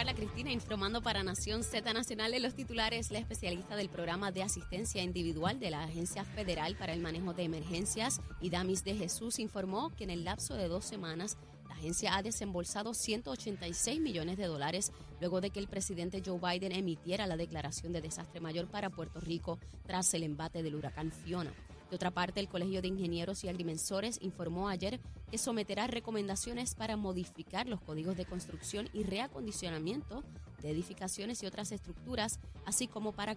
Carla Cristina informando para Nación Z Nacional en los titulares. La especialista del programa de asistencia individual de la Agencia Federal para el Manejo de Emergencias, Idamis de Jesús, informó que en el lapso de dos semanas la agencia ha desembolsado 186 millones de dólares luego de que el presidente Joe Biden emitiera la declaración de desastre mayor para Puerto Rico tras el embate del huracán Fiona. De otra parte, el Colegio de Ingenieros y Agrimensores informó ayer que someterá recomendaciones para modificar los códigos de construcción y reacondicionamiento de edificaciones y otras estructuras, así como para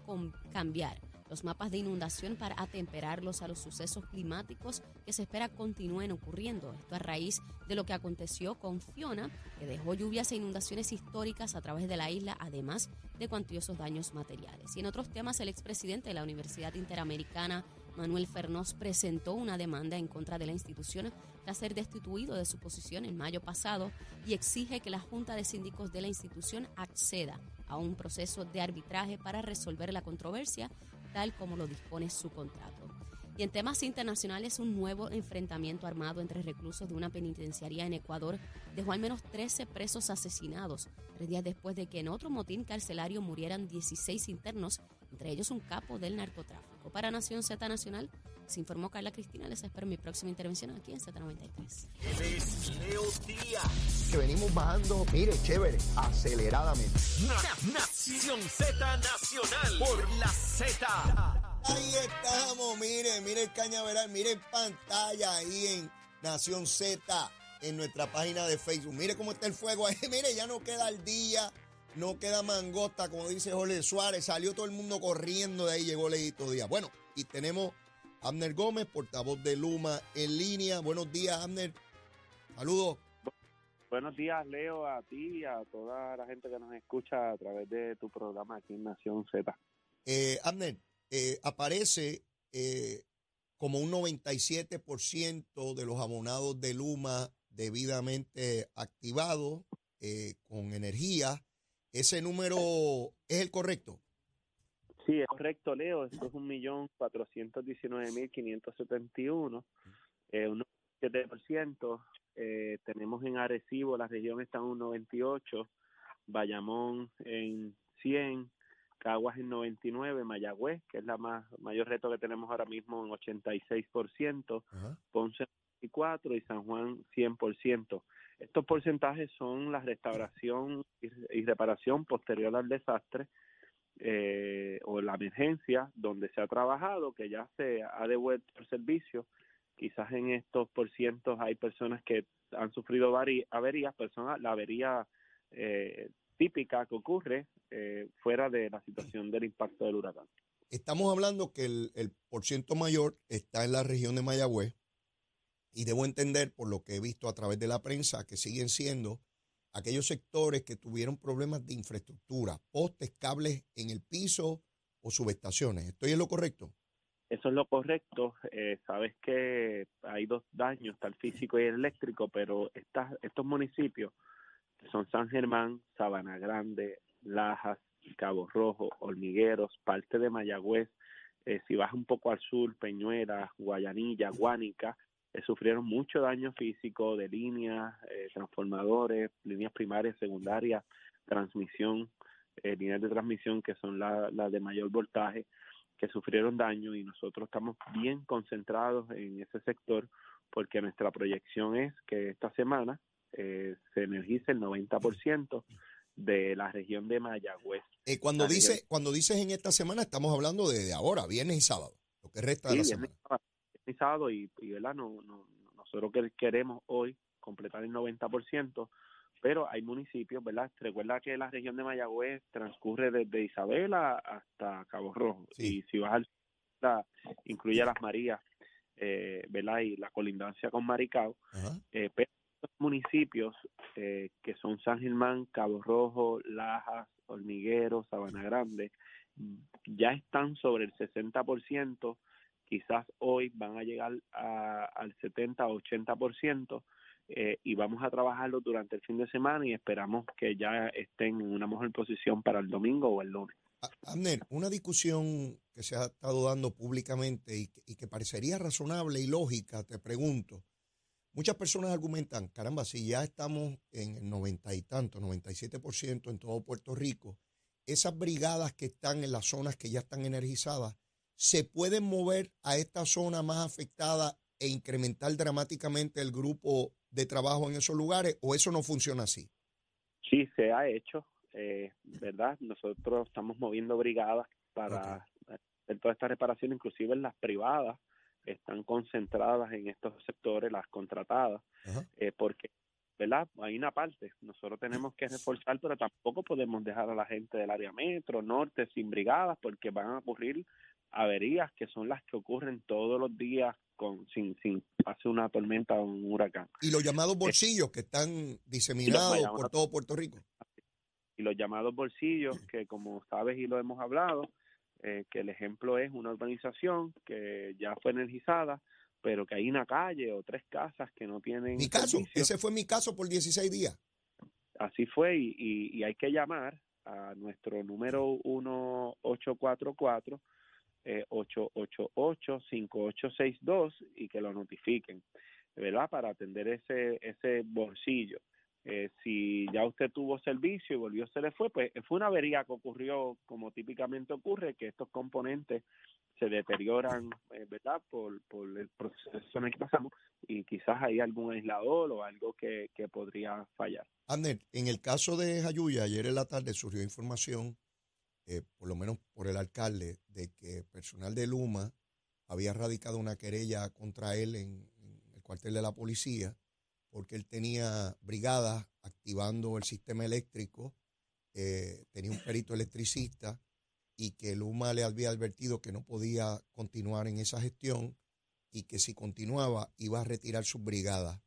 cambiar los mapas de inundación para atemperarlos a los sucesos climáticos que se espera continúen ocurriendo. Esto a raíz de lo que aconteció con Fiona, que dejó lluvias e inundaciones históricas a través de la isla, además de cuantiosos daños materiales. Y en otros temas, el expresidente de la Universidad Interamericana Manuel Fernós presentó una demanda en contra de la institución tras ser destituido de su posición en mayo pasado y exige que la Junta de Síndicos de la institución acceda a un proceso de arbitraje para resolver la controversia, tal como lo dispone su contrato. Y en temas internacionales, un nuevo enfrentamiento armado entre reclusos de una penitenciaría en Ecuador dejó al menos 13 presos asesinados, tres días después de que en otro motín carcelario murieran 16 internos, entre ellos un capo del narcotráfico. Para Nación Z Nacional, se informó Carla Cristina. Les espero mi próxima intervención aquí en Z93. Leo Díaz. Que venimos bajando, mire, chévere, aceleradamente. Nación Z Nacional por la Z. Ahí estamos, mire, mire el cañaveral, mire pantalla ahí en Nación Z, en nuestra página de Facebook. Mire cómo está el fuego ahí, mire, ya no queda el día, no queda mangosta, como dice Jorge Suárez, salió todo el mundo corriendo de ahí, llegó Leito Díaz. Bueno, y tenemos a Abner Gómez, portavoz de Luma en línea. Buenos días, Abner. Saludos. Buenos días, Leo, a ti y a toda la gente que nos escucha a través de tu programa aquí en Nación Z. Eh, Abner, eh, aparece eh, como un 97% de los abonados de Luma debidamente activados eh, con energía. ¿Ese número es el correcto? Sí, es correcto, Leo. Esto es un millón cuatrocientos diecinueve mil quinientos setenta y uno, un 7%. Eh, tenemos en Arecibo, la región está en un 98, Bayamón en 100, Caguas en 99, Mayagüez, que es la más mayor reto que tenemos ahora mismo en 86%, Ponce en 94 y San Juan 100%. Estos porcentajes son la restauración y, reparación posterior al desastre eh, o la emergencia donde se ha trabajado, que ya se ha devuelto el servicio. Quizás en estos porcientos hay personas que han sufrido averías, personas, la avería eh, típica que ocurre eh, fuera de la situación del impacto del huracán. Estamos hablando que el, el por ciento mayor está en la región de Mayagüez y debo entender por lo que he visto a través de la prensa que siguen siendo aquellos sectores que tuvieron problemas de infraestructura, postes, cables en el piso o subestaciones. ¿Estoy en lo correcto? Eso es lo correcto. Eh, sabes que hay dos daños, el físico y el eléctrico, pero estas, estos municipios, que son San Germán, Sabana Grande, Lajas, Cabo Rojo, Hormigueros, parte de Mayagüez, eh, si vas un poco al sur, Peñuelas, Guayanilla, Guánica, eh, sufrieron mucho daño físico de líneas, eh, transformadores, líneas primarias, secundarias, transmisión, líneas de transmisión que son las la de mayor voltaje, que sufrieron daño y nosotros estamos bien concentrados en ese sector porque nuestra proyección es que esta semana se energice el 90% de la región de Mayagüez. Eh, cuando dice, cuando dices en esta semana, estamos hablando de, ahora, viernes y sábado, lo que resta de la semana. Y ¿verdad? No, no, nosotros queremos hoy completar el 90%, pero hay municipios, ¿verdad? Recuerda que la región de Mayagüez transcurre desde Isabela hasta Cabo Rojo. Y si vas al incluye las Marías, eh, ¿verdad? Y la colindancia con Maricao. Eh, pero municipios eh, que son San Germán, Cabo Rojo, Lajas, Hormiguero, Sabana Grande, ya están sobre el 60%, quizás hoy van a llegar al 70 o 80%, eh, y vamos a trabajarlo durante el fin de semana y esperamos que ya estén en una mejor posición para el domingo o el lunes. Abner, una discusión que se ha estado dando públicamente y que parecería razonable y lógica, te pregunto, Muchas personas argumentan, caramba, si ya estamos en el noventa y tanto, 97% en todo Puerto Rico, esas brigadas que están en las zonas que ya están energizadas, ¿se pueden mover a esta zona más afectada e incrementar dramáticamente el grupo de trabajo en esos lugares o eso no funciona así? Sí, se ha hecho, eh, ¿verdad? Nosotros estamos moviendo brigadas para hacer toda esta reparación, inclusive en las privadas, están concentradas en estos sectores, las contratadas, eh, porque, ¿verdad? Hay una parte, nosotros tenemos que reforzar, pero tampoco podemos dejar a la gente del área metro, norte, sin brigadas, porque van a ocurrir averías que son las que ocurren todos los días con sin sin hace una tormenta o un huracán. Y los llamados bolsillos que están diseminados por todo Puerto Rico. Y los llamados bolsillos que como sabes y lo hemos hablado, eh, que el ejemplo es una urbanización que ya fue energizada, pero que hay una calle o tres casas que no tienen. Mi caso, ese fue mi caso por 16 días. Así fue, y, y, hay que llamar a nuestro número 1844 eh, 888-5862 y que lo notifiquen, ¿verdad? Para atender ese, ese bolsillo. Eh, si ya usted tuvo servicio y volvió, se le fue, pues fue una avería que ocurrió como típicamente ocurre, que estos componentes se deterioran, eh, ¿verdad? Por, por el proceso en el que pasamos y quizás hay algún aislador o algo que, que podría fallar. Ander, en el caso de Jayuya, ayer en la tarde surgió información, eh, por lo menos por el alcalde, de que personal de Luma había radicado una querella contra él en el cuartel de la policía porque él tenía brigadas activando el sistema eléctrico, eh, tenía un perito electricista y que Luma le había advertido que no podía continuar en esa gestión y que si continuaba iba a retirar sus brigadas.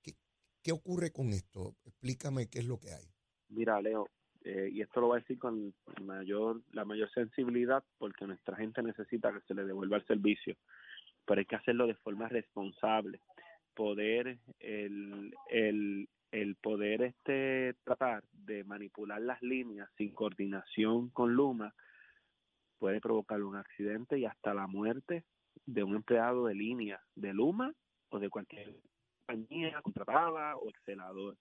¿Qué, qué ocurre con esto? Explícame qué es lo que hay. Mira, Leo, eh, y esto lo voy a decir con mayor la mayor sensibilidad porque nuestra gente necesita que se le devuelva el servicio, pero hay que hacerlo de forma responsable poder el, el, el poder este tratar de manipular las líneas sin coordinación con Luma puede provocar un accidente y hasta la muerte de un empleado de línea de Luma o de cualquier compañía contratada o excelador.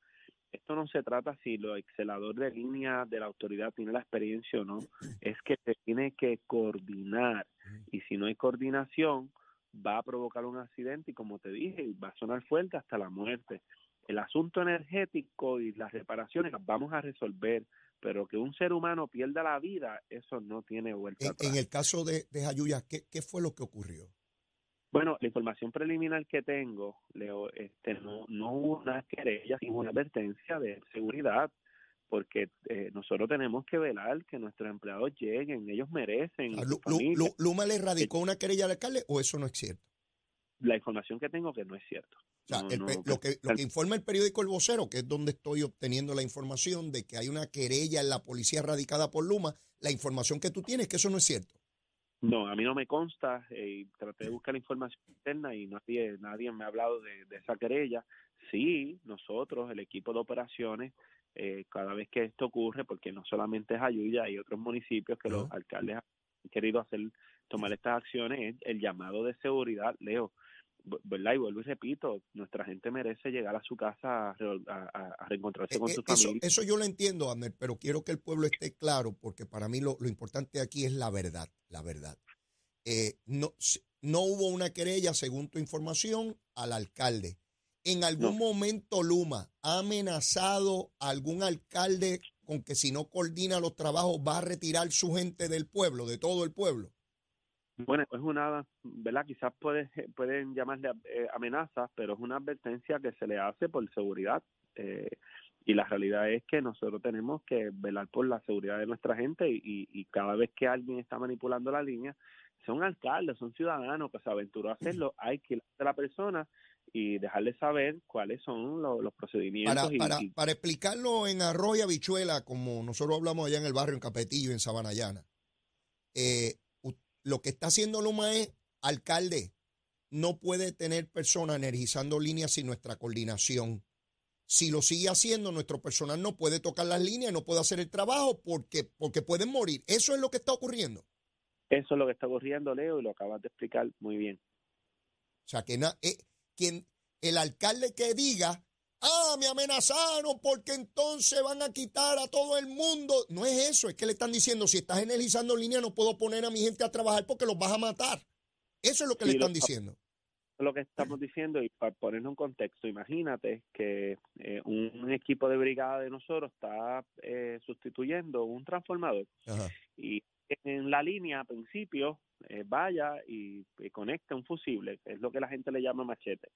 Esto no se trata si lo excelador de línea de la autoridad tiene la experiencia o no, es que se tiene que coordinar y si no hay coordinación, va a provocar un accidente y como te dije, va a sonar fuerte hasta la muerte. El asunto energético y las reparaciones las vamos a resolver, pero que un ser humano pierda la vida, eso no tiene vuelta en, atrás. En el caso de, de Jayuya, ¿qué, ¿qué fue lo que ocurrió? Bueno, la información preliminar que tengo, Leo, este, no, no hubo una querella, sino una advertencia de seguridad porque eh, nosotros tenemos que velar que nuestros empleados lleguen, ellos merecen. ¿Luma le radicó una querella al alcalde o eso no es cierto? La información que tengo que no es cierto. O sea, lo, que, lo que informa el periódico El Vocero, que es donde estoy obteniendo la información de que hay una querella en la policía radicada por Luma, la información que tú tienes, que eso no es cierto. No, a mí no me consta eh, traté de buscar la información interna y nadie, nadie me ha hablado de, de esa querella. Sí, nosotros, el equipo de operaciones, eh, cada vez que esto ocurre, porque no solamente es Ayuya, hay otros municipios que los alcaldes han querido hacer tomar estas acciones, el llamado de seguridad, Leo, ¿verdad? Y vuelvo y repito, nuestra gente merece llegar a su casa a, reencontrarse eh, con eh, su eso, familia. Eso yo lo entiendo, Amer, pero quiero que el pueblo esté claro, porque para mí lo, lo importante aquí es la verdad, la verdad. no, no hubo una querella, según tu información, al alcalde. ¿En algún momento Luma ha amenazado a algún alcalde con que si no coordina los trabajos va a retirar su gente del pueblo, de todo el pueblo? Bueno, es una, ¿verdad? Quizás puede, pueden llamarle eh, amenazas, pero es una advertencia que se le hace por seguridad. Eh, y la realidad es que nosotros tenemos que velar por la seguridad de nuestra gente y, y cada vez que alguien está manipulando la línea, son alcaldes, son ciudadanos que se aventuró a hacerlo, hay que ir a la persona y dejarle saber cuáles son los, procedimientos. Para, para, explicarlo en arroz y habichuela, como nosotros hablamos allá en el barrio, en Capetillo, en Sabanayana, eh, lo que está haciendo Luma es, alcalde, no puede tener personas energizando líneas sin nuestra coordinación. Si lo sigue haciendo, nuestro personal no puede tocar las líneas, no puede hacer el trabajo porque, porque pueden morir. Eso es lo que está ocurriendo. Eso es lo que está ocurriendo, Leo, y lo acabas de explicar muy bien. O sea, que na, eh, quien, el alcalde que diga, ah, me amenazaron porque entonces van a quitar a todo el mundo. No es eso, es que le están diciendo, si estás energizando en línea no puedo poner a mi gente a trabajar porque los vas a matar. Eso es lo que le están diciendo. Lo que estamos diciendo, y para ponerlo en contexto, imagínate que eh, un, equipo de brigada de nosotros está eh, sustituyendo un transformador y en la línea a principio eh, vaya y, conecte un fusible, es lo que la gente le llama machete,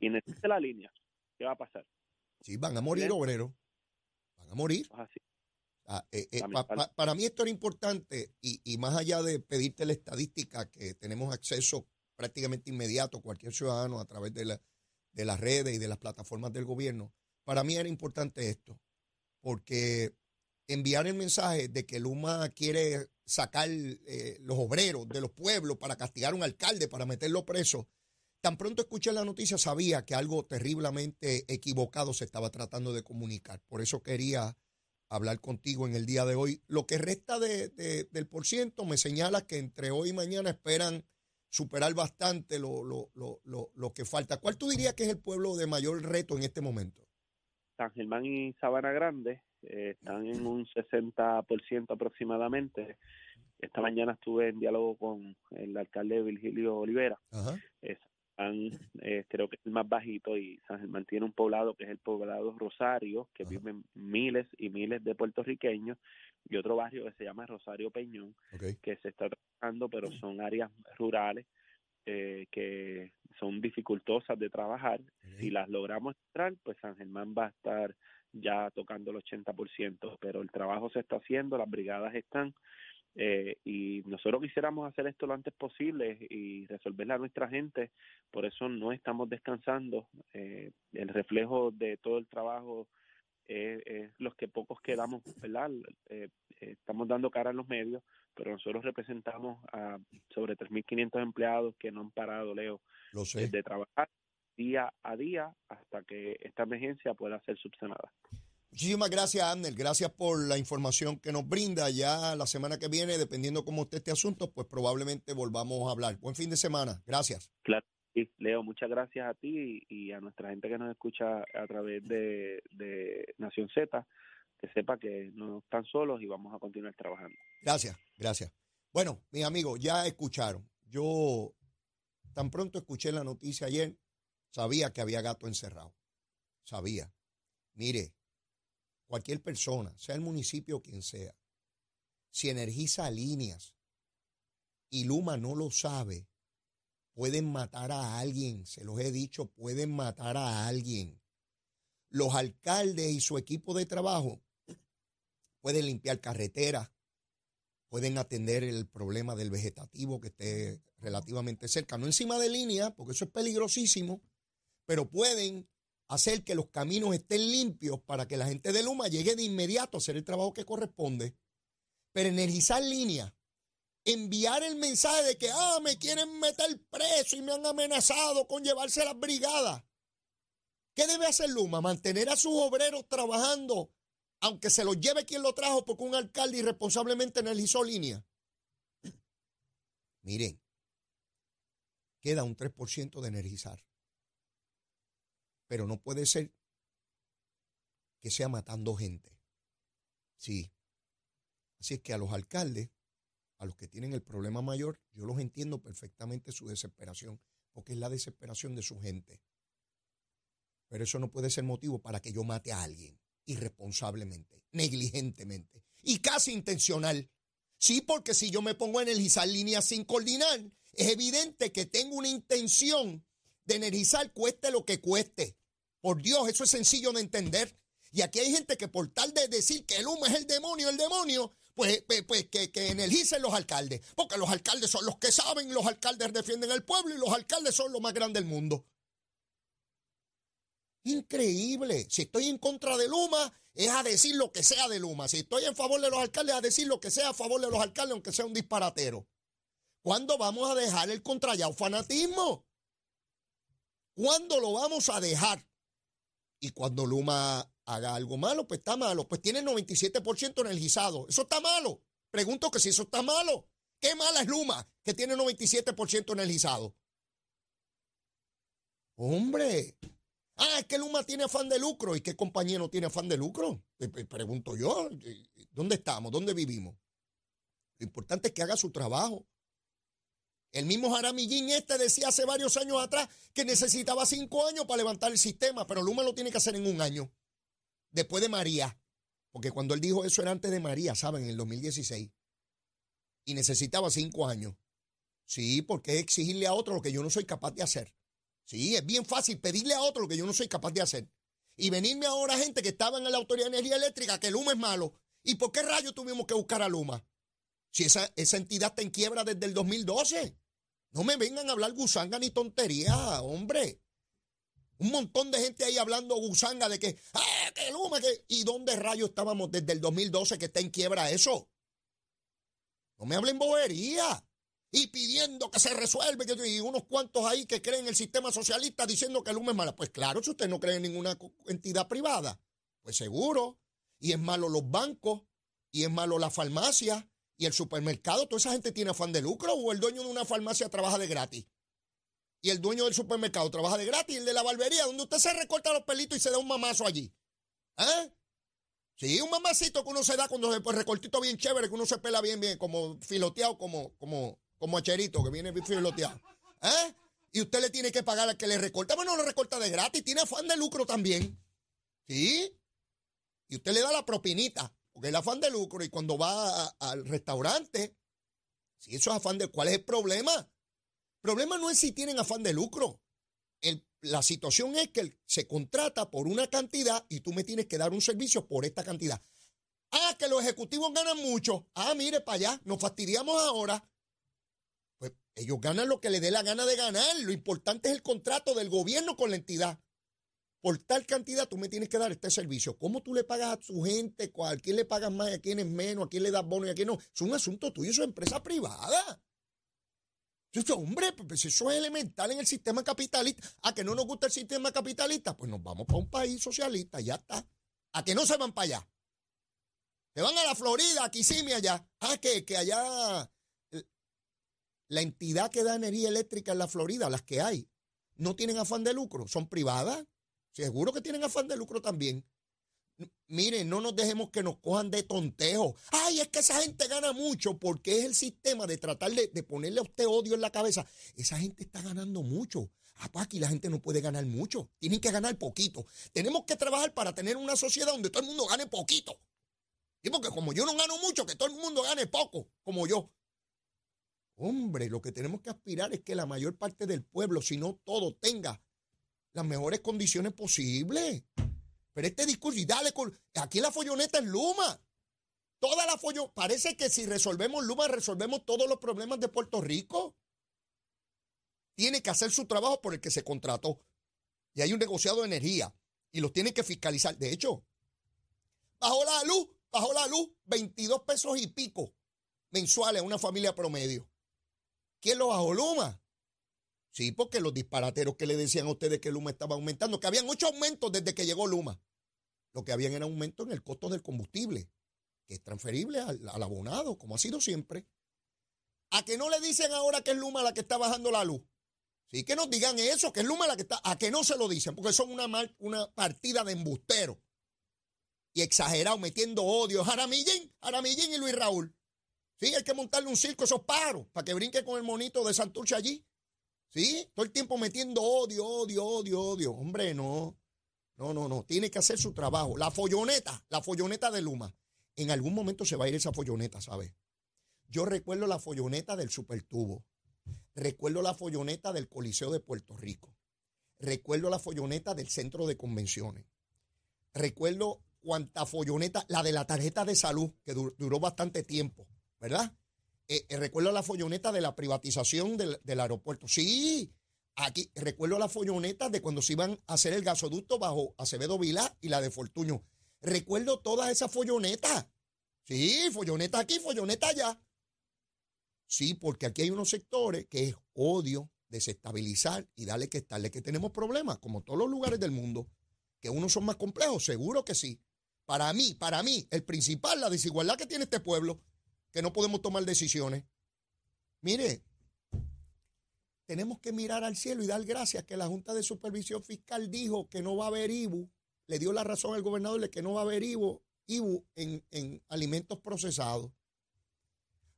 y necesita la línea, ¿qué va a pasar? Sí, van a morir obreros, van a morir. Ah, para mí esto era importante y, y, más allá de pedirte la estadística que tenemos acceso prácticamente inmediato cualquier ciudadano a través de, la, de las redes y de las plataformas del gobierno, para mí era importante esto, porque enviar el mensaje de que Luma quiere sacar eh, los obreros de los pueblos para castigar a un alcalde, para meterlo preso, tan pronto escuché la noticia sabía que algo terriblemente equivocado se estaba tratando de comunicar. Por eso quería hablar contigo en el día de hoy. Lo que resta de, del por ciento me señala que entre hoy y mañana esperan superar bastante lo, lo, lo, lo, que falta. ¿Cuál tú dirías que es el pueblo de mayor reto en este momento? San Germán y Sabana Grande eh, están en un 60% aproximadamente. Esta mañana estuve en diálogo con el alcalde Virgilio Olivera. Eh, creo que es el más bajito y San Germán tiene un poblado que es el poblado Rosario, que viven miles y miles de puertorriqueños y otro barrio que se llama Rosario Peñón, que se está trabajando, pero son áreas rurales eh, que son dificultosas de trabajar. Si las logramos entrar, pues San Germán va a estar ya tocando el 80%, pero el trabajo se está haciendo, las brigadas están, eh, y nosotros quisiéramos hacer esto lo antes posible y resolverle a nuestra gente, por eso no estamos descansando. Eh, el reflejo de todo el trabajo es los que pocos quedamos, ¿verdad? Eh, estamos dando cara en los medios, pero nosotros representamos a sobre 3.500 empleados que no han parado, Leo, de trabajar día a día hasta que esta emergencia pueda ser subsanada. Muchísimas gracias, Abner. Gracias por la información que nos brinda. Ya la semana que viene, dependiendo cómo esté este asunto, pues probablemente volvamos a hablar. Buen fin de semana. Gracias. Claro. Leo, muchas gracias a ti y a nuestra gente que nos escucha a través de, Nación Z, que sepa que no están solos y vamos a continuar trabajando. Gracias, gracias. Bueno, mis amigos, ya escucharon. Yo tan pronto escuché la noticia ayer, sabía que había gato encerrado. Sabía. Mire, cualquier persona, sea el municipio o quien sea, si energiza líneas y Luma no lo sabe, pueden matar a alguien. Se los he dicho, pueden matar a alguien. Los alcaldes y su equipo de trabajo pueden limpiar carreteras, pueden atender el problema del vegetativo que esté relativamente cerca, no encima de línea, porque eso es peligrosísimo, pero pueden hacer que los caminos estén limpios para que la gente de Luma llegue de inmediato a hacer el trabajo que corresponde. Pero energizar líneas, enviar el mensaje de que, ah, me quieren meter preso y me han amenazado con llevarse las brigadas. ¿Qué debe hacer Luma? Mantener a sus obreros trabajando, aunque se los lleve quien lo trajo porque un alcalde irresponsablemente energizó línea. Miren, queda un 3% de energizar. Pero no puede ser que sea matando gente. Sí. Así es que a los alcaldes, a los que tienen el problema mayor, yo los entiendo perfectamente su desesperación, porque es la desesperación de su gente. Pero eso no puede ser motivo para que yo mate a alguien irresponsablemente, negligentemente y casi intencional. Sí, porque si yo me pongo a energizar líneas sin coordinar, es evidente que tengo una intención de energizar cueste lo que cueste. Por Dios, eso es sencillo de entender. Y aquí hay gente que por tal de decir que el humo es el demonio, el demonio, pues, pues, pues que, que, energicen los alcaldes. Porque los alcaldes son los que saben, los alcaldes defienden al pueblo y los alcaldes son los más grandes del mundo. Increíble. Si estoy en contra de Luma, es a decir lo que sea de Luma. Si estoy en favor de los alcaldes, es a decir lo que sea a favor de los alcaldes, aunque sea un disparatero. ¿Cuándo vamos a dejar el contrallado fanatismo? ¿Cuándo lo vamos a dejar? Y cuando Luma haga algo malo, pues está malo. Pues tiene 97% energizado. Eso está malo. Pregunto que si eso está malo. ¿Qué mala es Luma que tiene 97% energizado? Hombre. Ah, es que Luma tiene afán de lucro. ¿Y qué compañía no tiene afán de lucro? Pregunto yo. ¿Dónde estamos? ¿Dónde vivimos? Lo importante es que haga su trabajo. El mismo Jaramillín este decía hace varios años atrás que necesitaba cinco años para levantar el sistema, pero Luma lo tiene que hacer en un año. Después de María. Porque cuando él dijo eso era antes de María, ¿saben? En el 2016. Y necesitaba cinco años. Sí, porque exigirle a otro lo que yo no soy capaz de hacer. Sí, es bien fácil pedirle a otro lo que yo no soy capaz de hacer. Y venirme ahora gente que estaba en la Autoridad de Energía Eléctrica, que Luma es malo. ¿Y por qué rayos tuvimos que buscar a Luma? Si esa, esa entidad está en quiebra desde el 2012. No me vengan a hablar gusanga ni tontería, hombre. Un montón de gente ahí hablando gusanga de que, ¡ah, que Luma! ¿Y dónde rayos estábamos desde el 2012 que está en quiebra eso? No me hablen bobería y pidiendo que se resuelva, y unos cuantos ahí que creen en el sistema socialista diciendo que el humo es mala. Pues claro, si usted no cree en ninguna entidad privada, pues seguro. Y es malo los bancos, y es malo la farmacia, y el supermercado. Toda esa gente tiene afán de lucro, o el dueño de una farmacia trabaja de gratis. Y el dueño del supermercado trabaja de gratis, y el de la barbería, donde usted se recorta los pelitos y se da un mamazo allí. ¿Eh? Sí, un mamacito que uno se da cuando se pues recortito bien chévere, que uno se pela bien, bien, como filoteado, como, como, como acherito que viene filoteado. ¿Eh? Y usted le tiene que pagar al que le recorta. Bueno, lo recorta de gratis, tiene afán de lucro también. ¿Sí? Y usted le da la propinita, porque el afán de lucro. Y cuando va al restaurante, si eso es afán de. ¿Cuál es el problema? El problema no es si tienen afán de lucro. la situación es que se contrata por una cantidad y tú me tienes que dar un servicio por esta cantidad. Ah, que los ejecutivos ganan mucho. Ah, mire para allá, nos fastidiamos ahora. Ellos ganan lo que les dé la gana de ganar. Lo importante es el contrato del gobierno con la entidad. Por tal cantidad tú me tienes que dar este servicio. ¿Cómo tú le pagas a tu gente? ¿A quién le pagas más? ¿A quién es menos? ¿A quién le das bono y a quién no? Es un asunto tuyo, es empresa privada. Entonces, hombre, pues eso es elemental en el sistema capitalista. ¿A que no nos gusta el sistema capitalista? Pues nos vamos para un país socialista, ya está. ¿A que no se van para allá? Se van a la Florida, aquí sí, allá. Ah, que, que allá la entidad que da energía eléctrica en la Florida, las que hay, no tienen afán de lucro, son privadas. Seguro que tienen afán de lucro también. Miren, no nos dejemos que nos cojan de tontejo. Ay, es que esa gente gana mucho porque es el sistema de tratar de, ponerle a usted odio en la cabeza. Esa gente está ganando mucho. Aquí la gente no puede ganar mucho. Tienen que ganar poquito. Tenemos que trabajar para tener una sociedad donde todo el mundo gane poquito. Y porque como yo no gano mucho, que todo el mundo gane poco, como yo. Hombre, lo que tenemos que aspirar es que la mayor parte del pueblo, si no todo, tenga las mejores condiciones posibles. Pero este discurso, y dale. Aquí la folloneta es Luma. Toda la folloneta. Parece que si resolvemos Luma, resolvemos todos los problemas de Puerto Rico. Tiene que hacer su trabajo por el que se contrató. Y hay un negociado de energía. Y los tiene que fiscalizar. De hecho, bajó la luz, bajó la luz, 22 pesos y pico mensuales a una familia promedio. ¿Quién lo bajó? Luma. Sí, porque los disparateros que le decían a ustedes que Luma estaba aumentando, que habían ocho aumentos desde que llegó Luma. Lo que habían era aumento en el costo del combustible, que es transferible al, abonado, como ha sido siempre. ¿A que no le dicen ahora que es Luma la que está bajando la luz? Sí, que nos digan eso, que es Luma la que está. ¿A que no se lo dicen? Porque son una, una partida de embusteros y exagerado, metiendo odio. Jaramillín, Jaramillín y Luis Raúl. Sí, hay que montarle un circo a esos pájaros para que brinque con el monito de Santurce allí. Sí, todo el tiempo metiendo odio, odio, odio, odio. Hombre, no. No, no, no. Tiene que hacer su trabajo. La folloneta, la folloneta de Luma. En algún momento se va a ir esa folloneta, ¿sabes? Yo recuerdo la folloneta del Supertubo. Recuerdo la folloneta del Coliseo de Puerto Rico. Recuerdo la folloneta del Centro de Convenciones. Recuerdo cuánta folloneta, la de la tarjeta de salud, que duró bastante tiempo. ¿verdad? Eh, eh, recuerdo la folloneta de la privatización del, aeropuerto. Sí, aquí recuerdo la folloneta de cuando se iban a hacer el gasoducto bajo Acevedo Vilá y la de Fortuño. Recuerdo todas esas follonetas. Sí, folloneta aquí, folloneta allá. Sí, porque aquí hay unos sectores que es odio, desestabilizar y darle que estarle que tenemos problemas, como todos los lugares del mundo, que unos son más complejos, seguro que sí. Para mí, para mí, el principal, la desigualdad que tiene este pueblo, que no podemos tomar decisiones. Mire, tenemos que mirar al cielo y dar gracias que la Junta de Supervisión Fiscal dijo que no va a haber IBU, le dio la razón al gobernador de que no va a haber IBU, IBU en, en alimentos procesados.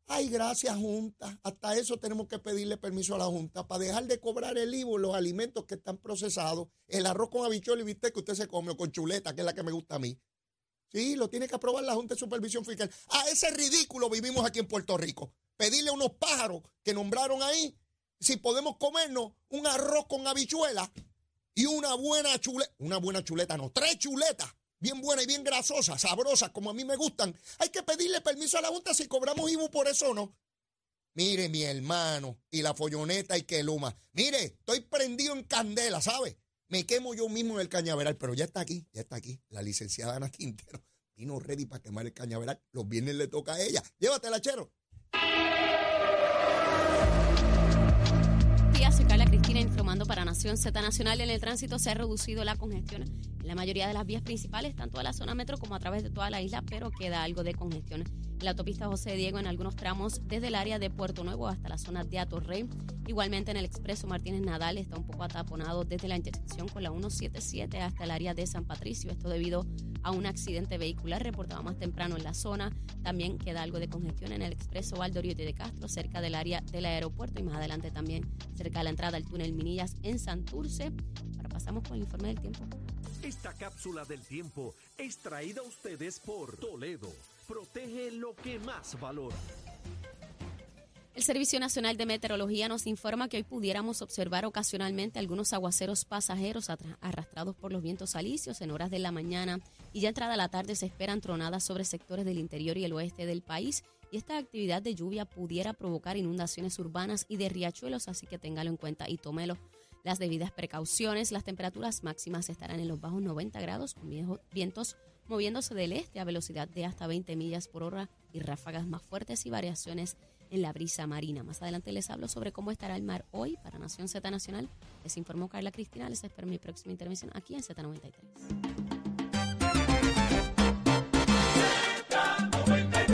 Ay, gracias, Junta. Hasta eso tenemos que pedirle permiso a la Junta para dejar de cobrar el IVU los alimentos que están procesados. El arroz con habichuelo y viste que usted se come o con chuleta, que es la que me gusta a mí. Sí, lo tiene que aprobar la Junta de Supervisión Fiscal. A ese ridículo vivimos aquí en Puerto Rico. Pedirle a unos pájaros que nombraron ahí si podemos comernos un arroz con habichuela y una buena chuleta. Una buena chuleta, no, tres chuletas bien buena y bien grasosa, sabrosas, como a mí me gustan, hay que pedirle permiso a la Junta si cobramos IVU por eso o no. Mire, mi hermano, y la folloneta y que luma. Mire, estoy prendido en candela, ¿sabe? Me quemo yo mismo en el cañaveral, pero ya está aquí, ya está aquí. La licenciada Ana Quintero vino ready para quemar el cañaveral. Los viernes le toca a ella. Llévatela, chero. Cristina informando para Nación Z Nacional. En el tránsito se ha reducido la congestión en la mayoría de las vías principales, tanto a la zona metro como a través de toda la isla, pero queda algo de congestión la autopista José Diego en algunos tramos desde el área de Puerto Nuevo hasta la zona de Atorrey. Igualmente en el expreso Martínez Nadal está un poco ataponado desde la intersección con la 177 hasta el área de San Patricio. Esto debido a un accidente vehicular reportado más temprano en la zona. También queda algo de congestión en el expreso Valdoriote de Castro, cerca del área del aeropuerto y más adelante también cerca de la entrada al túnel Minillas en Santurce. Ahora pasamos con el informe del tiempo. Esta cápsula del tiempo es traída a ustedes por Toledo. Protege lo que más valora. El Servicio Nacional de Meteorología nos informa que hoy pudiéramos observar ocasionalmente algunos aguaceros pasajeros arrastrados por los vientos alisios en horas de la mañana y ya entrada la tarde se esperan tronadas sobre sectores del interior y el oeste del país y esta actividad de lluvia pudiera provocar inundaciones urbanas y de riachuelos, así que téngalo en cuenta y tómelo las debidas precauciones. Las temperaturas máximas estarán en los bajos 90 grados con vientos moviéndose del este a velocidad de hasta 20 millas por hora y ráfagas más fuertes y variaciones en la brisa marina. Más adelante les hablo sobre cómo estará el mar hoy para Nación Z Nacional. Les informó Carla Cristina. Les espero mi próxima intervención aquí en Z93.